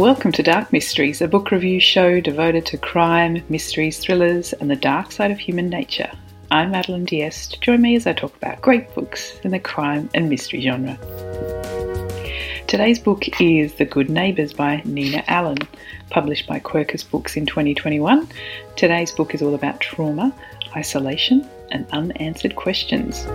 Welcome to Dark Mysteries, a book review show devoted to crime, mysteries, thrillers, and the dark side of human nature. I'm Madeline Diest. Join me as I talk about great books in the crime and mystery genre. Today's book is The Good Neighbours by Nina Allan, published by Quercus Books in 2021. Today's book is all about trauma, isolation, and unanswered questions.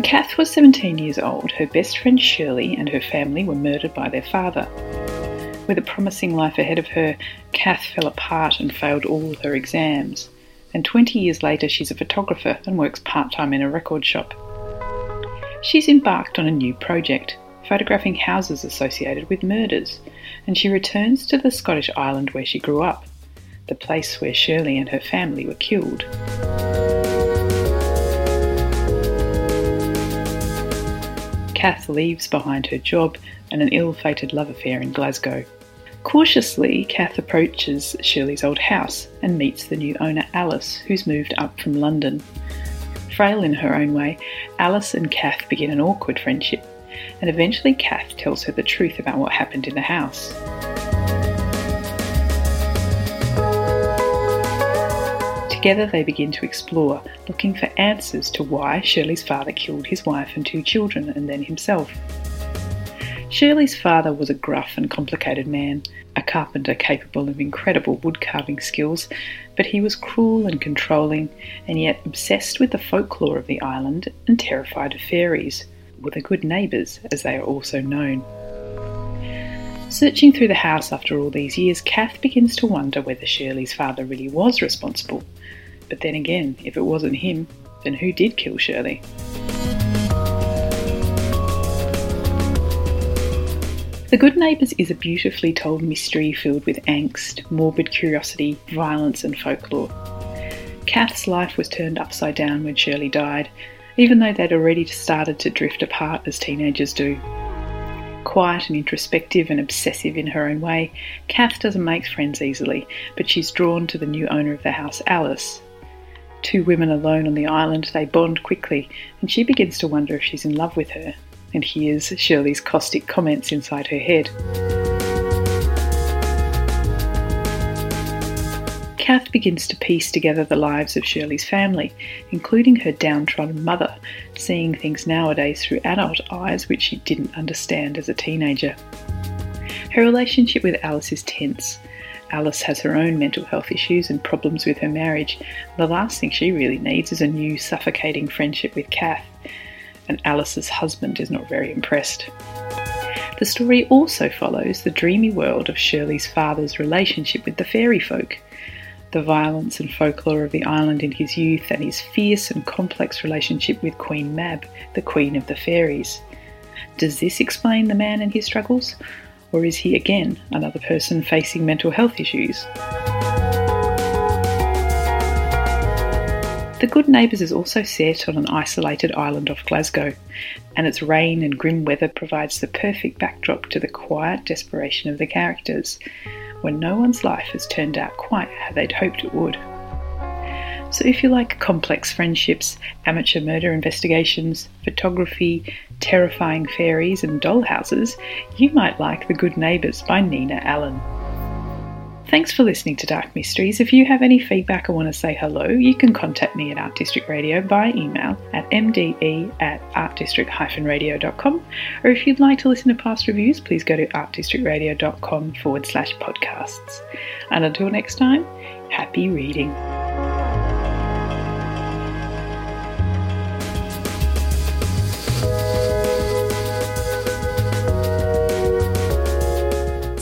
When Kath was 17 years old, her best friend Shirley and her family were murdered by their father. With a promising life ahead of her, Kath fell apart and failed all of her exams. And 20 years later, she's a photographer and works part time in a record shop. She's embarked on a new project, photographing houses associated with murders, and she returns to the Scottish island where she grew up, the place where Shirley and her family were killed. Kath leaves behind her job and an ill fated love affair in Glasgow. Cautiously, Kath approaches Shirley's old house and meets the new owner, Alice, who's moved up from London. Frail in her own way, Alice and Kath begin an awkward friendship, and eventually Kath tells her the truth about what happened in the house. Together they begin to explore, looking for answers to why Shirley's father killed his wife and two children and then himself. Shirley's father was a gruff and complicated man, a carpenter capable of incredible wood carving skills, but he was cruel and controlling, and yet obsessed with the folklore of the island and terrified of fairies, or the good neighbours as they are also known. Searching through the house after all these years, Kath begins to wonder whether Shirley's father really was responsible but then again, if it wasn't him, then who did kill Shirley? The Good Neighbours is a beautifully told mystery filled with angst, morbid curiosity, violence, and folklore. Kath's life was turned upside down when Shirley died, even though they'd already started to drift apart as teenagers do. Quiet and introspective and obsessive in her own way, Kath doesn't make friends easily, but she's drawn to the new owner of the house, Alice, Two women alone on the island, they bond quickly, and she begins to wonder if she's in love with her, and hears Shirley's caustic comments inside her head. Kath begins to piece together the lives of Shirley's family, including her downtrodden mother, seeing things nowadays through adult eyes which she didn't understand as a teenager. Her relationship with Alice is tense, Alice has her own mental health issues and problems with her marriage. The last thing she really needs is a new suffocating friendship with Kath, and Alice's husband is not very impressed. The story also follows the dreamy world of Shirley's father's relationship with the fairy folk, the violence and folklore of the island in his youth, and his fierce and complex relationship with Queen Mab, the Queen of the Fairies. Does this explain the man and his struggles? Or is he again another person facing mental health issues? The Good Neighbours is also set on an isolated island off Glasgow, and its rain and grim weather provides the perfect backdrop to the quiet desperation of the characters, when no one's life has turned out quite how they'd hoped it would. So, if you like complex friendships, amateur murder investigations, photography, terrifying fairies, and dollhouses, you might like The Good Neighbours by Nina Allan. Thanks for listening to Dark Mysteries. If you have any feedback or want to say hello, you can contact me at Art District Radio by email at mde at artdistrict-radio.com. Or if you'd like to listen to past reviews, please go to artdistrictradio.com forward slash podcasts. And until next time, happy reading.